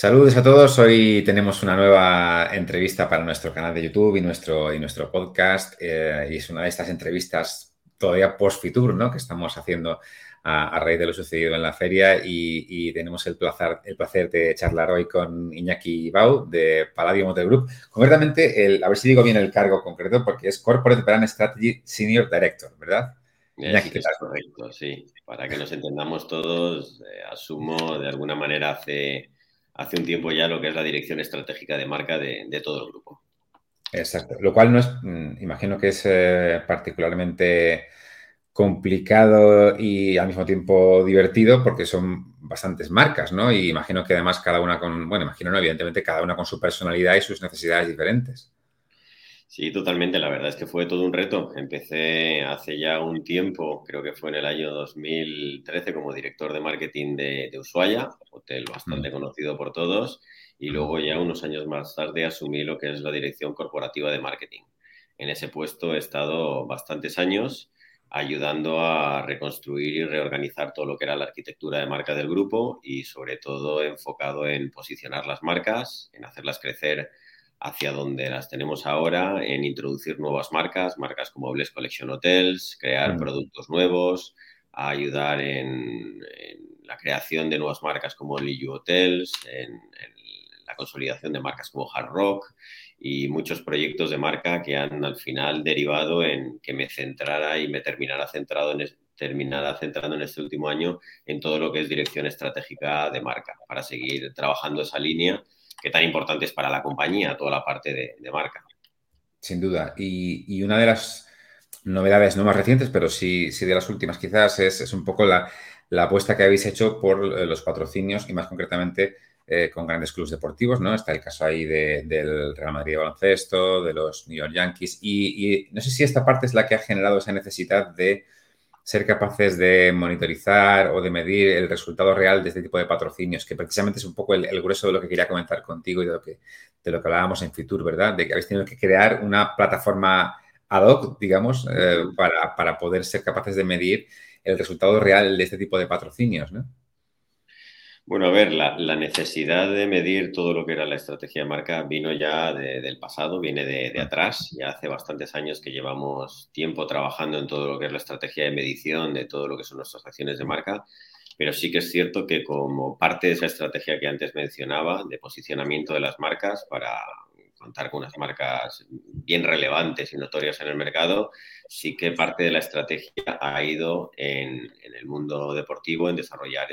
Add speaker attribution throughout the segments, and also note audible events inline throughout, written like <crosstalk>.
Speaker 1: Saludos a todos. Hoy tenemos una nueva entrevista para nuestro canal de YouTube y nuestro, y nuestro podcast. Eh, y es una de estas entrevistas todavía post-Fitur, ¿no? Que estamos haciendo a, raíz de lo sucedido en la feria y, tenemos el placer, el placer de charlar hoy con Iñaki Bau de Palladium Hotel Group. Concretamente, el, a ver si digo bien el cargo concreto, porque es Corporate Brand Strategy Senior Director, ¿verdad?
Speaker 2: Iñaki, ¿qué tal? correcto, sí. Para que nos entendamos todos, eh, asumo de alguna manera hace hace un tiempo ya lo que es la dirección estratégica de marca de, todo el grupo.
Speaker 1: Exacto, lo cual no es, mm, imagino que es eh, particularmente complicado y al mismo tiempo divertido porque son bastantes marcas, ¿no? Y imagino que además cada una con, bueno, imagino no, evidentemente cada una con su personalidad y sus necesidades diferentes.
Speaker 2: Sí, totalmente. La verdad es que fue todo un reto. Empecé hace ya un tiempo, creo que fue en el año 2013, como director de marketing de, Ushuaia, hotel bastante mm. conocido por todos, y mm. luego ya unos años más tarde asumí lo que es la dirección corporativa de marketing. En ese puesto he estado bastantes años ayudando a reconstruir y reorganizar todo lo que era la arquitectura de marca del grupo y sobre todo enfocado en posicionar las marcas, en hacerlas crecer hacia donde las tenemos ahora, en introducir nuevas marcas, marcas como Bless Collection Hotels, crear productos nuevos, ayudar en, la creación de nuevas marcas como Liu Hotels, en, la consolidación de marcas como Hard Rock y muchos proyectos de marca que han al final derivado en que me centrara y me terminara centrado en terminara centrando en este último año en todo lo que es dirección estratégica de marca para seguir trabajando esa línea que tan importante es para la compañía, toda la parte de, marca.
Speaker 1: Sin duda. Y, una de las novedades no más recientes, pero sí, sí de las últimas quizás, es, un poco la, apuesta que habéis hecho por eh, los patrocinios y más concretamente eh, con grandes clubes deportivos, ¿no? Está el caso ahí del Real Madrid de baloncesto, de los New York Yankees y, no sé si esta parte es la que ha generado esa necesidad de ser capaces de monitorizar o de medir el resultado real de este tipo de patrocinios, que precisamente es un poco el, grueso de lo que quería comentar contigo y de lo que, de lo que hablábamos en Fitur, ¿verdad? De que habéis tenido que crear una plataforma ad hoc, digamos, eh, para, para poder ser capaces de medir el resultado real de este tipo de patrocinios, ¿no?
Speaker 2: Bueno, a ver, la, necesidad de medir todo lo que era la estrategia de marca vino ya del pasado, viene de, atrás. Ya hace bastantes años que llevamos tiempo trabajando en todo lo que es la estrategia de medición, de todo lo que son nuestras acciones de marca. Pero sí que es cierto que como parte de esa estrategia que antes mencionaba, de posicionamiento de las marcas para contar con unas marcas bien relevantes y notorias en el mercado, sí que parte de la estrategia ha ido en, en el mundo deportivo en desarrollar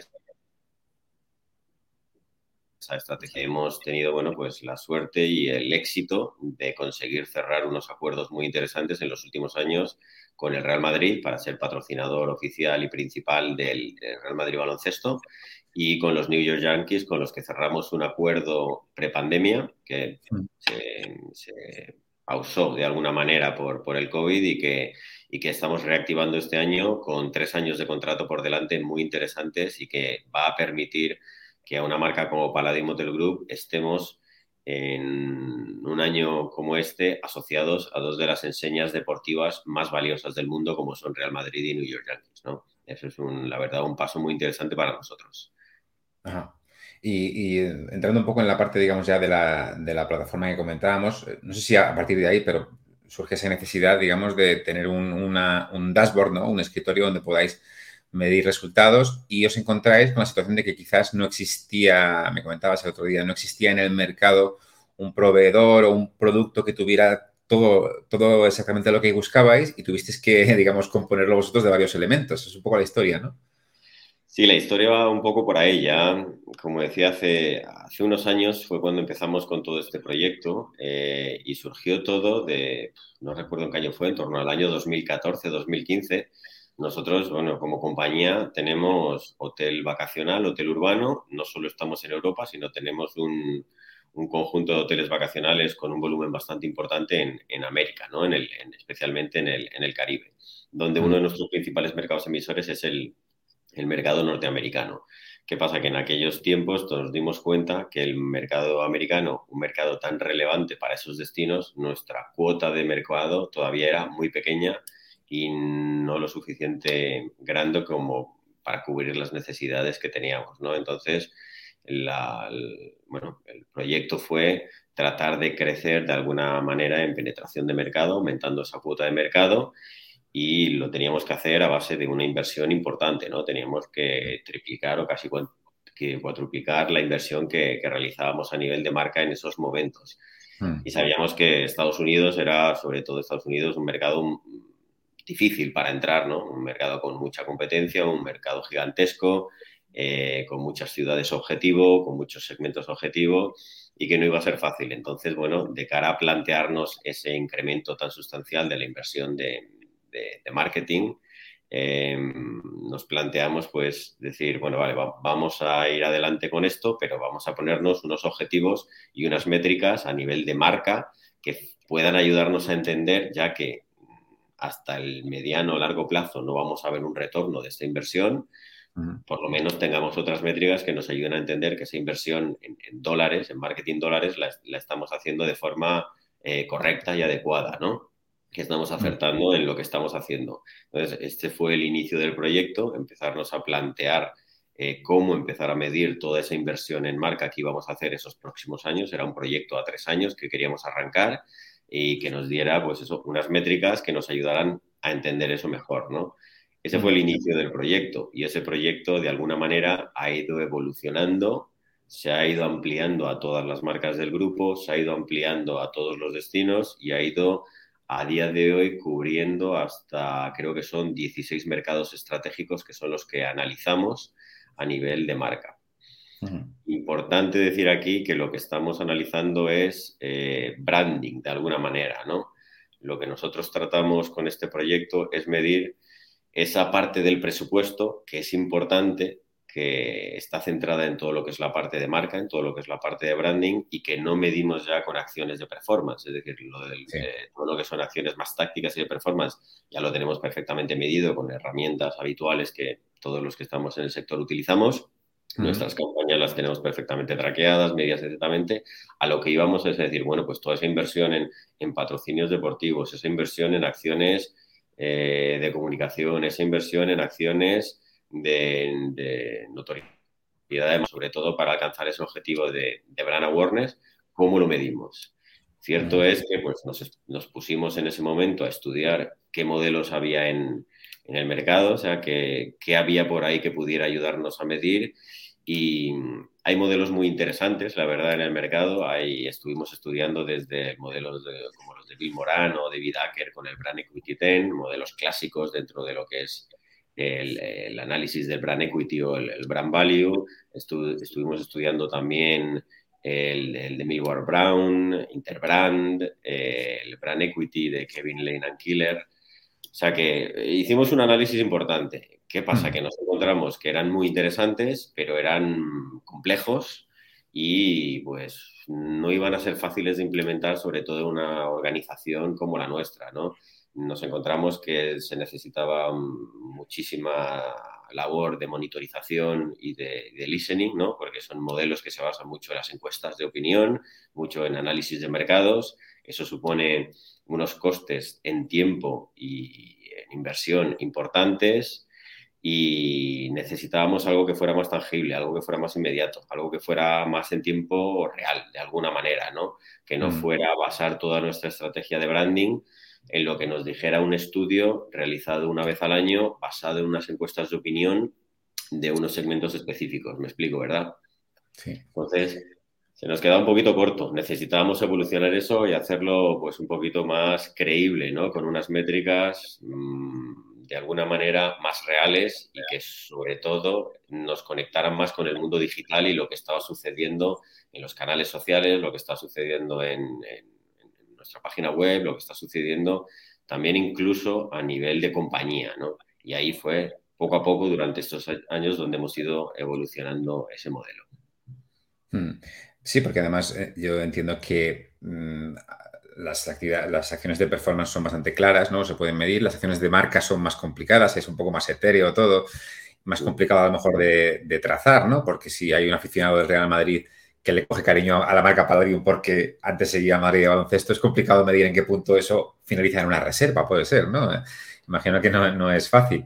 Speaker 2: esa estrategia. Hemos tenido, bueno, pues la suerte y el éxito de conseguir cerrar unos acuerdos muy interesantes en los últimos años con el Real Madrid para ser patrocinador oficial y principal del Real Madrid Baloncesto y con los New York Yankees con los que cerramos un acuerdo prepandemia que se, pausó de alguna manera por, por el COVID y que, y que estamos reactivando este año con tres años de contrato por delante muy interesantes y que va a permitir que a una marca como Paladin Motor Group estemos en un año como este asociados a dos de las enseñas deportivas más valiosas del mundo como son Real Madrid y New York Yankees. ¿no? Eso es, un, la verdad, un paso muy interesante para nosotros.
Speaker 1: Y, entrando un poco en la parte, digamos, ya de la, de la, plataforma que comentábamos, no sé si a partir de ahí, pero surge esa necesidad, digamos, de tener un, un dashboard, ¿no? Un escritorio donde podáis medir resultados y os encontráis con la situación de que quizás no existía, me comentabas el otro día, no existía en el mercado un proveedor o un producto que tuviera todo, todo exactamente lo que buscabais y tuvisteis que, <laughs> digamos, componerlo vosotros de varios elementos. Es un poco la historia, ¿no?
Speaker 2: Sí, la historia va un poco por ahí. Ya, como decía, hace, hace unos años fue cuando empezamos con todo este proyecto eh, y surgió todo de, no recuerdo en qué año fue, en torno al año 2014, 2015 nosotros, bueno, como compañía tenemos hotel vacacional, hotel urbano, no solo estamos en Europa, sino tenemos un, conjunto de hoteles vacacionales con un volumen bastante importante en, América, ¿no? en el, especialmente en el, en el, Caribe, donde uno de nuestros principales mercados emisores es el, el mercado norteamericano. ¿Qué pasa? Que en aquellos tiempos nos dimos cuenta que el mercado americano, un mercado tan relevante para esos destinos, nuestra cuota de mercado todavía era muy pequeña y no lo suficiente grande como para cubrir las necesidades que teníamos, ¿no? Entonces, bueno, el proyecto fue tratar de crecer de alguna manera en penetración de mercado, aumentando esa cuota de mercado y lo teníamos que hacer a base de una inversión importante, ¿no? Teníamos que triplicar o casi que cuatruplicar la inversión que, realizábamos a nivel de marca en esos momentos. Hmm. Y sabíamos que Estados Unidos era, sobre todo Estados Unidos, un mercado difícil para entrar, ¿no? Un mercado con mucha competencia, un mercado gigantesco, eh, con muchas ciudades objetivo, con muchos segmentos objetivo y que no iba a ser fácil. Entonces, bueno, de cara a plantearnos ese incremento tan sustancial de la inversión de, marketing, em, nos planteamos pues decir, bueno, vale, vamos a ir adelante con esto, pero vamos a ponernos unos objetivos y unas métricas a nivel de marca que puedan ayudarnos a entender, ya que hasta el mediano o largo plazo no vamos a ver un retorno de esta inversión, por lo menos tengamos otras métricas que nos ayuden a entender que esa inversión en, dólares, en marketing dólares, la, estamos haciendo de forma eh, correcta y adecuada, ¿no? Que estamos acertando en lo que estamos haciendo. Entonces, este fue el inicio del proyecto, empezarnos a plantear eh, cómo empezar a medir toda esa inversión en marca que íbamos a hacer esos próximos años. Era un proyecto a tres años que queríamos arrancar y que nos diera, pues eso, unas métricas que nos ayudaran a entender eso mejor, ¿no? Ese fue el inicio del proyecto y ese proyecto de alguna manera ha ido evolucionando, se ha ido ampliando a todas las marcas del grupo, se ha ido ampliando a todos los destinos y ha ido a día de hoy cubriendo hasta creo que son 16 mercados estratégicos que son los que analizamos a nivel de marca. Importante decir aquí que lo que estamos analizando es eh, branding de alguna manera, ¿no? Lo que nosotros tratamos con este proyecto es medir esa parte del presupuesto que es importante, que está centrada en todo lo que es la parte de marca, en todo lo que es la parte de branding y que no medimos ya con acciones de performance, es decir, lo eh, todo lo que son acciones más tácticas y de performance ya lo tenemos perfectamente medido con herramientas habituales que todos los que estamos en el sector utilizamos. Nuestras campañas las tenemos perfectamente traqueadas, medidas exactamente. A lo que íbamos es decir, bueno, pues toda esa inversión en, en patrocinios deportivos, esa inversión en acciones eh, de comunicación, esa inversión en acciones de, notoriedad, sobre todo para alcanzar ese objetivo de, brand awareness, ¿cómo lo medimos? Cierto es que pues, nos, pusimos en ese momento a estudiar qué modelos había en, el mercado, o sea, qué, qué, había por ahí que pudiera ayudarnos a medir. Y hay modelos muy interesantes, la verdad, en el mercado. Ahí estuvimos estudiando desde modelos como de Bill Moran o David Acker con el Brand Equity 10, modelos clásicos dentro de lo que es el, análisis del Brand Equity o el, Brand Value. estuvimos estudiando también el, de Millward Brown, Interbrand, el Brand Equity de Kevin Lane and Killer. O sea que hicimos un análisis importante. ¿Qué pasa? Mm. Que nos encontramos que eran muy interesantes, pero eran complejos y pues no iban a ser fáciles de implementar, sobre todo en una organización como la nuestra, ¿no? Nos encontramos que se necesitaba muchísima labor de monitorización y de, listening, ¿no? Porque son modelos que se basan mucho en las encuestas de opinión, mucho en análisis de mercados. Eso supone unos costes en tiempo y en inversión importantes y necesitábamos algo que fuera más tangible, algo que fuera más inmediato, algo que fuera más en tiempo real, de alguna manera, ¿no? Que no mm. fuera basar toda nuestra estrategia de branding en lo que nos dijera un estudio realizado una vez al año, basado en unas encuestas de opinión de unos segmentos específicos. Me explico, ¿verdad? Sí. Entonces, se nos queda un poquito corto. Necesitábamos evolucionar eso y hacerlo pues un poquito más creíble, ¿no? Con unas métricas mmm, de alguna manera más reales y que sobre todo nos conectaran más con el mundo digital y lo que estaba sucediendo en los canales sociales, lo que está sucediendo en, nuestra página web, lo que está sucediendo también incluso a nivel de compañía, ¿no? Y ahí fue poco a poco durante estos años donde hemos ido evolucionando ese modelo.
Speaker 1: Hmm. Sí, porque además eh, yo entiendo que mm, las, las acciones de performance son bastante claras, ¿no? Se pueden medir. Las acciones de marca son más complicadas, es un poco más etéreo todo, más complicado a lo mejor de, trazar, ¿no? Porque si hay un aficionado del Real Madrid que le coge cariño a la marca Palladium porque antes seguía Madrid de baloncesto, es complicado medir en qué punto eso finaliza en una reserva, puede ser, ¿no? Imagino que no, es fácil.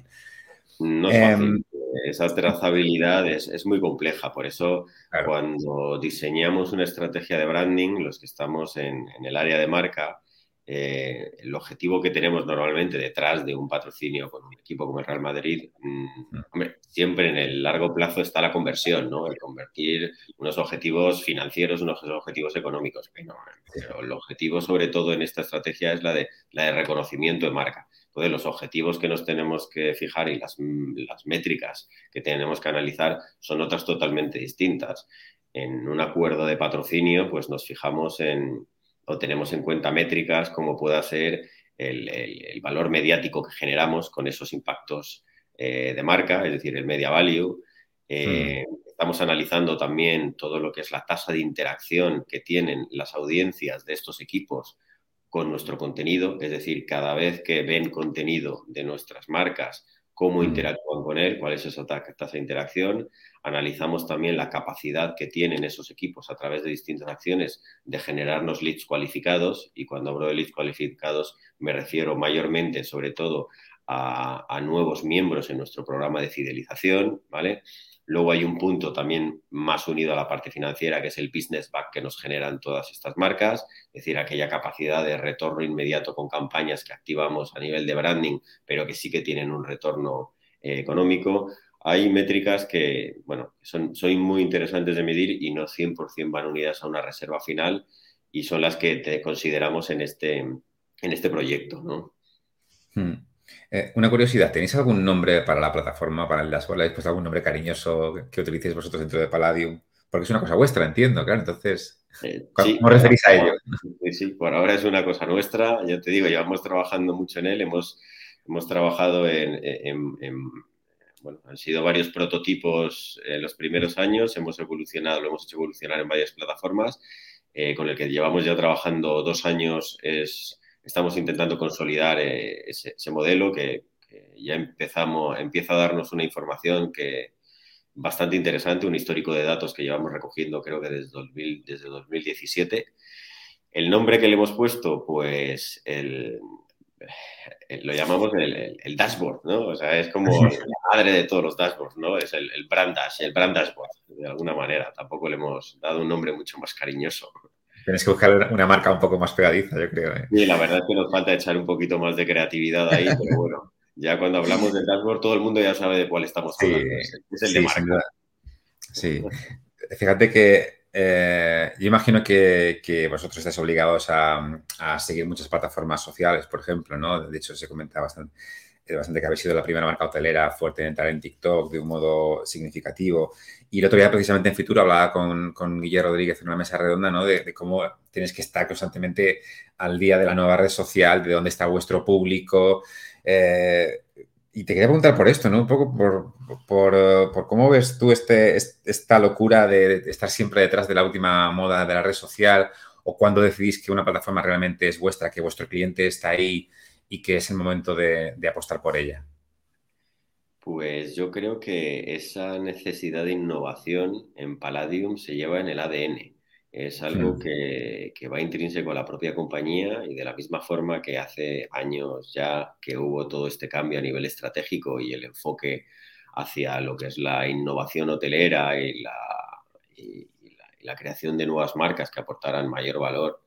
Speaker 2: No es fácil. Esa trazabilidad es, muy compleja. Por eso, cuando diseñamos una estrategia de branding, los que estamos en, en el área de marca, eh, el objetivo que tenemos normalmente detrás de un patrocinio con un equipo como el Real Madrid, mm, mm. siempre en el largo plazo está la conversión, ¿no? El convertir unos objetivos financieros, unos objetivos económicos. Pero, el objetivo, sobre todo en esta estrategia, es la de, la de reconocimiento de marca. Entonces, los objetivos que nos tenemos que fijar y las, las métricas que tenemos que analizar son otras totalmente distintas. En un acuerdo de patrocinio, pues nos fijamos en, o tenemos en cuenta métricas como pueda ser el, valor mediático que generamos con esos impactos eh, de marca, es decir, el media value. Eh, hmm. Estamos analizando también todo lo que es la tasa de interacción que tienen las audiencias de estos equipos con nuestro contenido, es decir, cada vez que ven contenido de nuestras marcas, cómo mm. interactúan con él, cuál es esa tasa de interacción. Analizamos también la capacidad que tienen esos equipos a través de distintas acciones de generarnos leads cualificados. Y cuando hablo de leads cualificados me refiero mayormente, sobre todo, a, a nuevos miembros en nuestro programa de fidelización, ¿vale? Luego hay un punto también más unido a la parte financiera, que es el business back que nos generan todas estas marcas, es decir, aquella capacidad de retorno inmediato con campañas que activamos a nivel de branding, pero que sí que tienen un retorno eh, económico. Hay métricas que, bueno, son, muy interesantes de medir y no 100% van unidas a una reserva final y son las que te consideramos en este, en este proyecto, ¿no?
Speaker 1: Hmm. Eh, una curiosidad, ¿tenéis algún nombre para la plataforma, para el dashboard? ¿Habéis puesto algún nombre cariñoso que utilicéis vosotros dentro de Palladium? Porque es una cosa vuestra, entiendo, claro. Entonces, eh, ¿cómo referís a ello?
Speaker 2: Sí, sí, por ahora es una cosa nuestra. Ya te digo, llevamos trabajando mucho en él. Hemos, hemos trabajado en, bueno, han sido varios prototipos en los primeros años. Hemos evolucionado, lo hemos hecho evolucionar en varias plataformas. Eh, con el que llevamos ya trabajando dos años es estamos intentando consolidar eh, ese, modelo que, ya empezamos, empieza a darnos una información que bastante interesante, un histórico de datos que llevamos recogiendo creo que desde, 2000, desde 2017. El nombre que le hemos puesto, pues el, lo llamamos el, dashboard, ¿no? O sea, es como <laughs> la madre de todos los dashboards, ¿no? Es el, el brand dash, el brand dashboard, de alguna manera. Tampoco le hemos dado un nombre mucho más cariñoso.
Speaker 1: Tienes que buscar una marca un poco más pegadiza, yo creo. ¿eh?
Speaker 2: Sí, la verdad es que nos falta echar un poquito más de creatividad ahí, <laughs> pero bueno, ya cuando hablamos del dashboard todo el mundo ya sabe de cuál estamos hablando. es, el de marca.
Speaker 1: Sí, fíjate que eh, yo imagino que, vosotros estáis obligados a, a, seguir muchas plataformas sociales, por ejemplo, ¿no? De hecho, se comenta bastante bastante que habéis sido la primera marca hotelera fuerte en entrar en TikTok de un modo significativo. Y el otro día, precisamente en Fitur, hablaba con, con Guillermo Rodríguez en una mesa redonda, ¿no? De, cómo tienes que estar constantemente al día de la nueva red social, de dónde está vuestro público. Eh, y te quería preguntar por esto, ¿no? Un poco por, por, por cómo ves tú este, esta locura de, estar siempre detrás de la última moda de la red social o cuando decidís que una plataforma realmente es vuestra, que vuestro cliente está ahí y que es el momento de, apostar por ella?
Speaker 2: Pues yo creo que esa necesidad de innovación en Palladium se lleva en el ADN. Es algo que, va intrínseco a la propia compañía y de la misma forma que hace años ya que hubo todo este cambio a nivel estratégico y el enfoque hacia lo que es la innovación hotelera y la, la, creación de nuevas marcas que aportaran mayor valor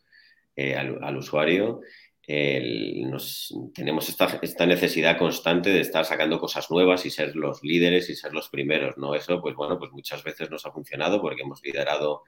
Speaker 2: eh, al, usuario, tenemos esta, esta, necesidad constante de estar sacando cosas nuevas y ser los líderes y ser los primeros, ¿no? Eso, pues bueno, pues muchas veces nos ha funcionado porque hemos liderado,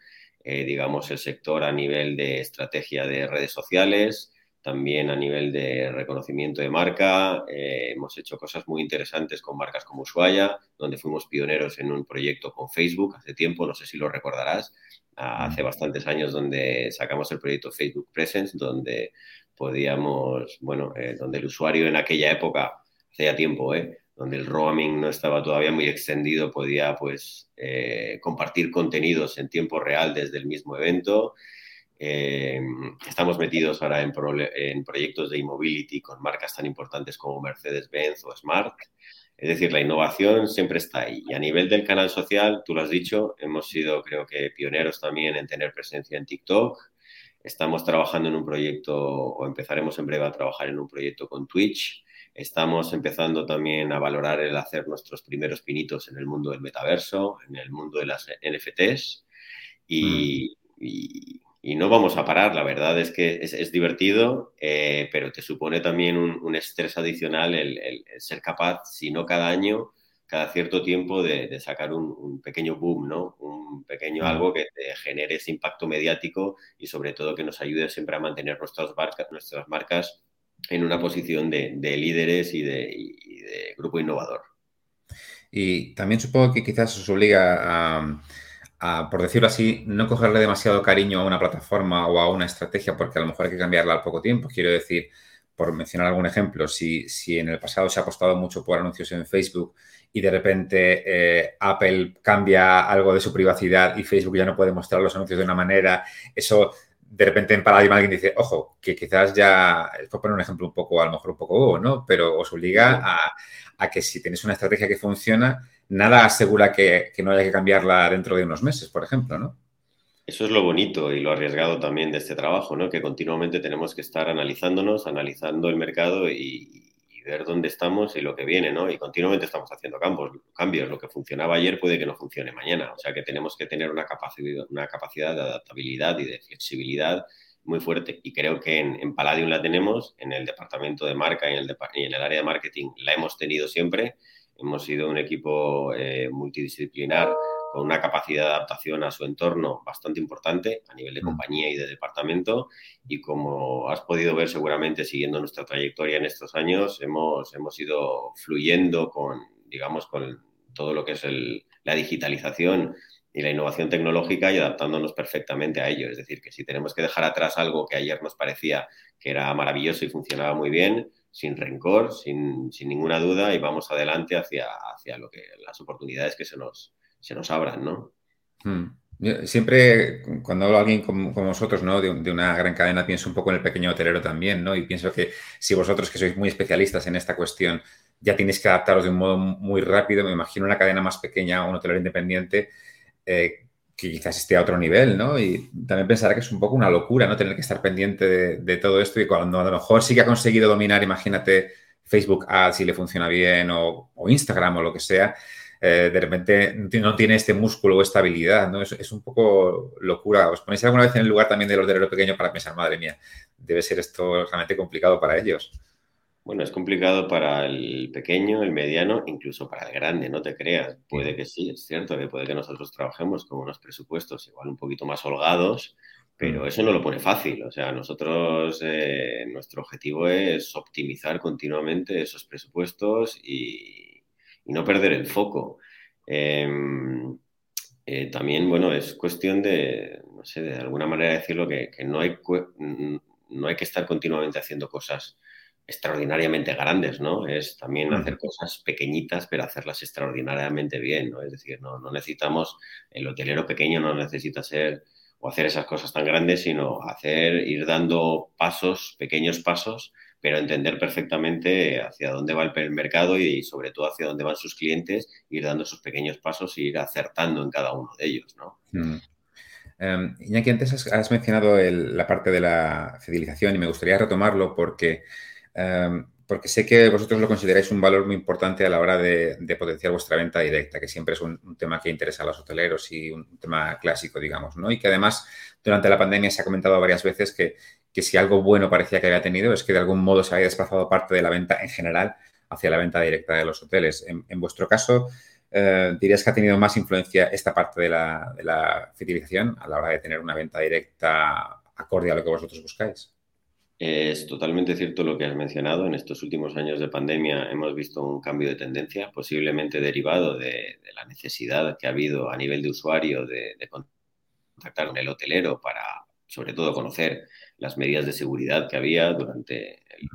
Speaker 2: eh, digamos, el sector a nivel de estrategia de redes sociales, también a nivel de reconocimiento de marca. Eh, hemos hecho cosas muy interesantes con marcas como Ushuaia, donde fuimos pioneros en un proyecto con Facebook hace tiempo, no sé si lo recordarás, hace bastantes años donde sacamos el proyecto Facebook Presence, donde podíamos, bueno, eh, donde el usuario en aquella época, hace ya tiempo, eh, donde el roaming no estaba todavía muy extendido, podía pues eh, compartir contenidos en tiempo real desde el mismo evento. estamos metidos ahora en, en proyectos de e-mobility con marcas tan importantes como Mercedes-Benz o Smart. Es decir, la innovación siempre está ahí. Y a nivel del canal social, tú lo has dicho, hemos sido creo que pioneros también en tener presencia en TikTok, Estamos trabajando en un proyecto, o empezaremos en breve a trabajar en un proyecto con Twitch. Estamos empezando también a valorar el hacer nuestros primeros pinitos en el mundo del metaverso, en el mundo de las NFTs y, mm. no vamos a parar. La verdad es que es, divertido, eh, pero te supone también un, estrés adicional el, ser capaz, si no cada año, cada cierto tiempo de, sacar un, pequeño boom, ¿no? Un pequeño algo que genere ese impacto mediático y sobre todo que nos ayude siempre a mantener nuestras marcas, nuestras marcas en una posición de, líderes y de, grupo innovador.
Speaker 1: Y también supongo que quizás os obliga a, por decirlo así, no cogerle demasiado cariño a una plataforma o a una estrategia porque a lo mejor hay que cambiarla al poco tiempo. Quiero decir, por mencionar algún ejemplo, si, si en el pasado se ha apostado mucho por anuncios en Facebook y de repente eh, Apple cambia algo de su privacidad y Facebook ya no puede mostrar los anuncios de una manera, eso de repente en Paradigma alguien dice, ojo, que quizás ya, por poner un ejemplo un poco, a lo mejor un poco ¿no? Pero os obliga a, que si tenéis una estrategia que funciona, nada asegura que, que, no haya que cambiarla dentro de unos meses, por ejemplo, ¿no?
Speaker 2: Eso es lo bonito y lo arriesgado también de este trabajo, ¿no? Que continuamente tenemos que estar analizándonos, analizando el mercado y, ver dónde estamos y lo que viene, ¿no? Y continuamente estamos haciendo cambios, cambios. Lo que funcionaba ayer puede que no funcione mañana. O sea que tenemos que tener una capacidad, una capacidad de adaptabilidad y de flexibilidad muy fuerte. Y creo que en, Palladium la tenemos, en el departamento de marca y en el, y en el área de marketing la hemos tenido siempre. Hemos sido un equipo eh, multidisciplinar con una capacidad de adaptación a su entorno bastante importante a nivel de mm. compañía y de departamento. Y como has podido ver seguramente siguiendo nuestra trayectoria en estos años, hemos, hemos ido fluyendo con, digamos, con todo lo que es la digitalización y la innovación tecnológica y adaptándonos perfectamente a ello. Es decir, que si tenemos que dejar atrás algo que ayer nos parecía que era maravilloso y funcionaba muy bien, sin rencor, sin, sin ninguna duda, y vamos adelante hacia, hacia lo que, las oportunidades que se nos, se nos abran, ¿no?
Speaker 1: Hmm. siempre, cuando hablo a alguien como, vosotros, ¿no? De, una gran cadena, pienso un poco en el pequeño hotelero también, ¿no? Y pienso que si vosotros, que sois muy especialistas en esta cuestión, ya tenéis que adaptaros de un modo muy rápido, me imagino una cadena más pequeña, un hotelero independiente, eh, que quizás esté a otro nivel, ¿no? Y también pensará que es un poco una locura, ¿no? Tener que estar pendiente de, todo esto y cuando a lo mejor sí que ha conseguido dominar, imagínate, Facebook Ads si le funciona bien o, o Instagram o lo que sea, eh, de repente no tiene este músculo o esta habilidad, ¿no? Es, un poco locura. ¿Os ponéis alguna vez en el lugar también del ordenero pequeño para pensar, madre mía, debe ser esto realmente complicado para ellos?
Speaker 2: Bueno, es complicado para el pequeño, el mediano, incluso para el grande, no te creas. Puede que sí, es cierto que puede que nosotros trabajemos con unos presupuestos igual un poquito más holgados, pero mm. eso no lo pone fácil. O sea, nosotros, eh, nuestro objetivo es optimizar continuamente esos presupuestos y, y no perder el foco. Em, eh, también, bueno, es cuestión de, no sé, de alguna manera decirlo, que, no, hay, no hay que estar continuamente haciendo cosas extraordinariamente grandes, ¿no? Es también hacer cosas pequeñitas, pero hacerlas extraordinariamente bien, ¿no? Es decir, no, no necesitamos, el hotelero pequeño no necesita ser o hacer esas cosas tan grandes, sino hacer, ir dando pasos, pequeños pasos, pero entender perfectamente hacia dónde va el mercado y sobre todo hacia dónde van sus clientes, ir dando esos pequeños pasos e ir acertando en cada uno de ellos, ¿no? Mm.
Speaker 1: Em, Iñaki, antes has, mencionado la parte de la fidelización y me gustaría retomarlo porque, em, porque sé que vosotros lo consideráis un valor muy importante a la hora de, potenciar vuestra venta directa, que siempre es un, tema que interesa a los hoteleros y un tema clásico, digamos, ¿no? Y que además durante la pandemia se ha comentado varias veces que, que si algo bueno parecía que había tenido es que de algún modo se había desplazado parte de la venta en general hacia la venta directa de los hoteles. En, vuestro caso, eh, ¿dirías que ha tenido más influencia esta parte de la, fidelización a la hora de tener una venta directa acorde a lo que vosotros buscáis?
Speaker 2: Es totalmente cierto lo que has mencionado. En estos últimos años de pandemia hemos visto un cambio de tendencia, posiblemente derivado de, la necesidad que ha habido a nivel de usuario de, de contactar con el hotelero para, sobre todo, conocer las medidas de seguridad que había durante el,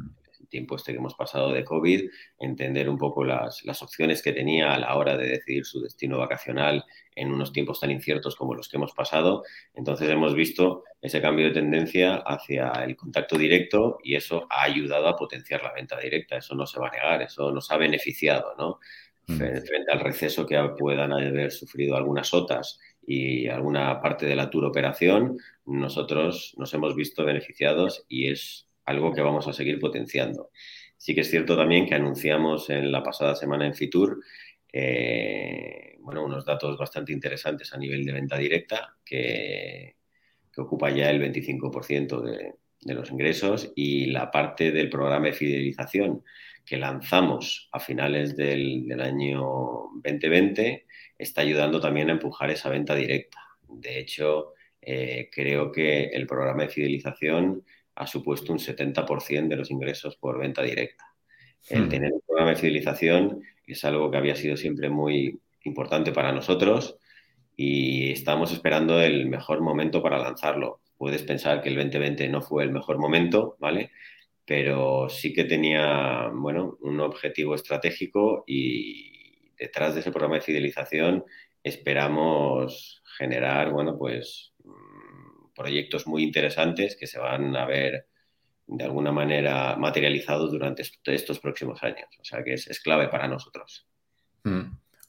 Speaker 2: tiempo este que hemos pasado de COVID, entender un poco las, las, opciones que tenía a la hora de decidir su destino vacacional en unos tiempos tan inciertos como los que hemos pasado. Entonces hemos visto ese cambio de tendencia hacia el contacto directo y eso ha ayudado a potenciar la venta directa. Eso no se va a negar, eso nos ha beneficiado, ¿no? Mm. Frente al receso que puedan haber sufrido algunas otras y alguna parte de la tour operación, nosotros nos hemos visto beneficiados y es algo que vamos a seguir potenciando. Sí que es cierto también que anunciamos en la pasada semana en Fitur bueno, unos datos bastante interesantes a nivel de venta directa, que, ocupa ya el 25% de, de los ingresos y la parte del programa de fidelización que lanzamos a finales del, año 2020 está ayudando también a empujar esa venta directa. De hecho, eh, creo que el programa de fidelización ha supuesto un 70% de los ingresos por venta directa. El hmm. tener un programa de fidelización es algo que había sido siempre muy importante para nosotros y estamos esperando el mejor momento para lanzarlo puedes pensar que el 2020 no fue el mejor momento, ¿vale? Pero sí que tenía, bueno, un objetivo estratégico y detrás de ese programa de fidelización esperamos generar, bueno, pues proyectos muy interesantes que se van a ver de alguna manera materializados durante estos próximos años. O sea que es, clave para nosotros.
Speaker 1: Mm.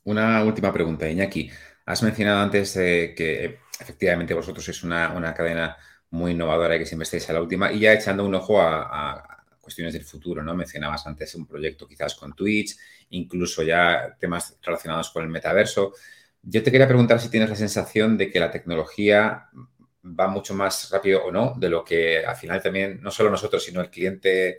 Speaker 1: Una última pregunta, Iñaki. Has mencionado antes que efectivamente vosotros es una, cadena muy innovadora y que siempre estáis a la última y ya echando un ojo a, cuestiones del futuro, ¿no? Mencionabas antes un proyecto quizás con Twitch, incluso ya temas relacionados con el metaverso. Yo te quería preguntar si tienes la sensación de que la tecnología va mucho más rápido o no de lo que al final también no solo nosotros, sino el cliente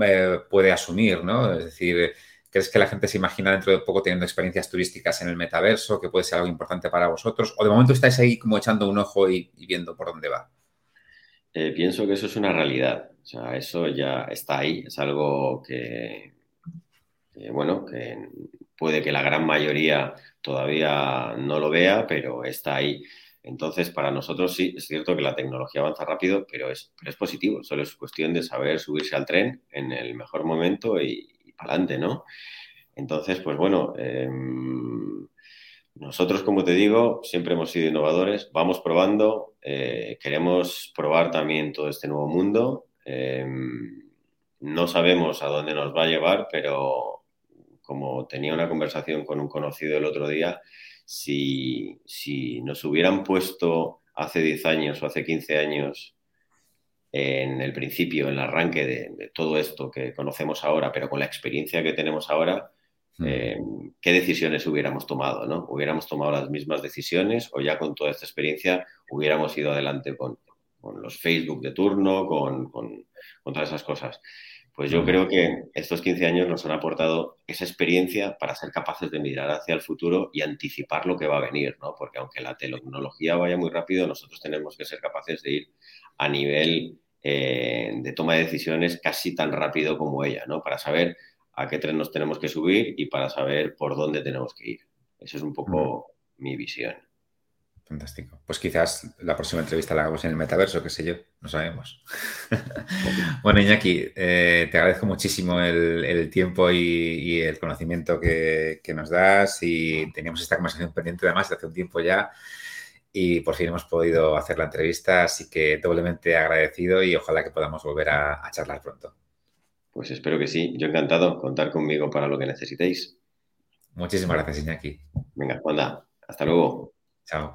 Speaker 1: eh, puede asumir, ¿no? Es decir, ¿Crees que la gente se imagina dentro de poco teniendo experiencias turísticas en el metaverso, que puede ser algo importante para vosotros? ¿O de momento estáis ahí como echando un ojo y, viendo por dónde va?
Speaker 2: Eh, pienso que eso es una realidad. O sea, eso ya está ahí. Es algo que, bueno, que puede que la gran mayoría todavía no lo vea, pero está ahí. Entonces, para nosotros sí, es cierto que la tecnología avanza rápido, pero es, es positivo. Solo es cuestión de saber subirse al tren en el mejor momento y, para adelante, ¿no? Entonces, pues bueno, em, nosotros, como te digo, siempre hemos sido innovadores, vamos probando, eh, queremos probar también todo este nuevo mundo. Em, no sabemos a dónde nos va a llevar, pero como tenía una conversación con un conocido el otro día, si, si nos hubieran puesto hace 10 años o hace 15 años en el principio, en el arranque de, todo esto que conocemos ahora, pero con la experiencia que tenemos ahora, hmm. eh, ¿qué decisiones hubiéramos tomado? ¿no? ¿Hubiéramos tomado las mismas decisiones o ya con toda esta experiencia hubiéramos ido adelante con, los Facebook de turno, con, todas esas cosas? Pues yo creo que estos 15 años nos han aportado esa experiencia para ser capaces de mirar hacia el futuro y anticipar lo que va a venir, ¿no? Porque aunque la tecnología vaya muy rápido, nosotros tenemos que ser capaces de ir a nivel eh, de toma de decisiones casi tan rápido como ella, ¿no? Para saber a qué tren nos tenemos que subir y para saber por dónde tenemos que ir. Esa es un poco mi visión.
Speaker 1: Fantástico. Pues quizás la próxima entrevista la hagamos en el metaverso, qué sé yo, no sabemos. <laughs> bueno, Iñaki, eh, te agradezco muchísimo el, tiempo y, el conocimiento que, que, nos das y teníamos esta conversación pendiente además de hace un tiempo ya y por fin hemos podido hacer la entrevista, así que doblemente agradecido y ojalá que podamos volver a, charlar pronto.
Speaker 2: Pues espero que sí. Yo encantado contar conmigo para lo que necesitéis.
Speaker 1: Muchísimas gracias, Iñaki.
Speaker 2: Venga, Juanda. Hasta luego.
Speaker 1: Chao.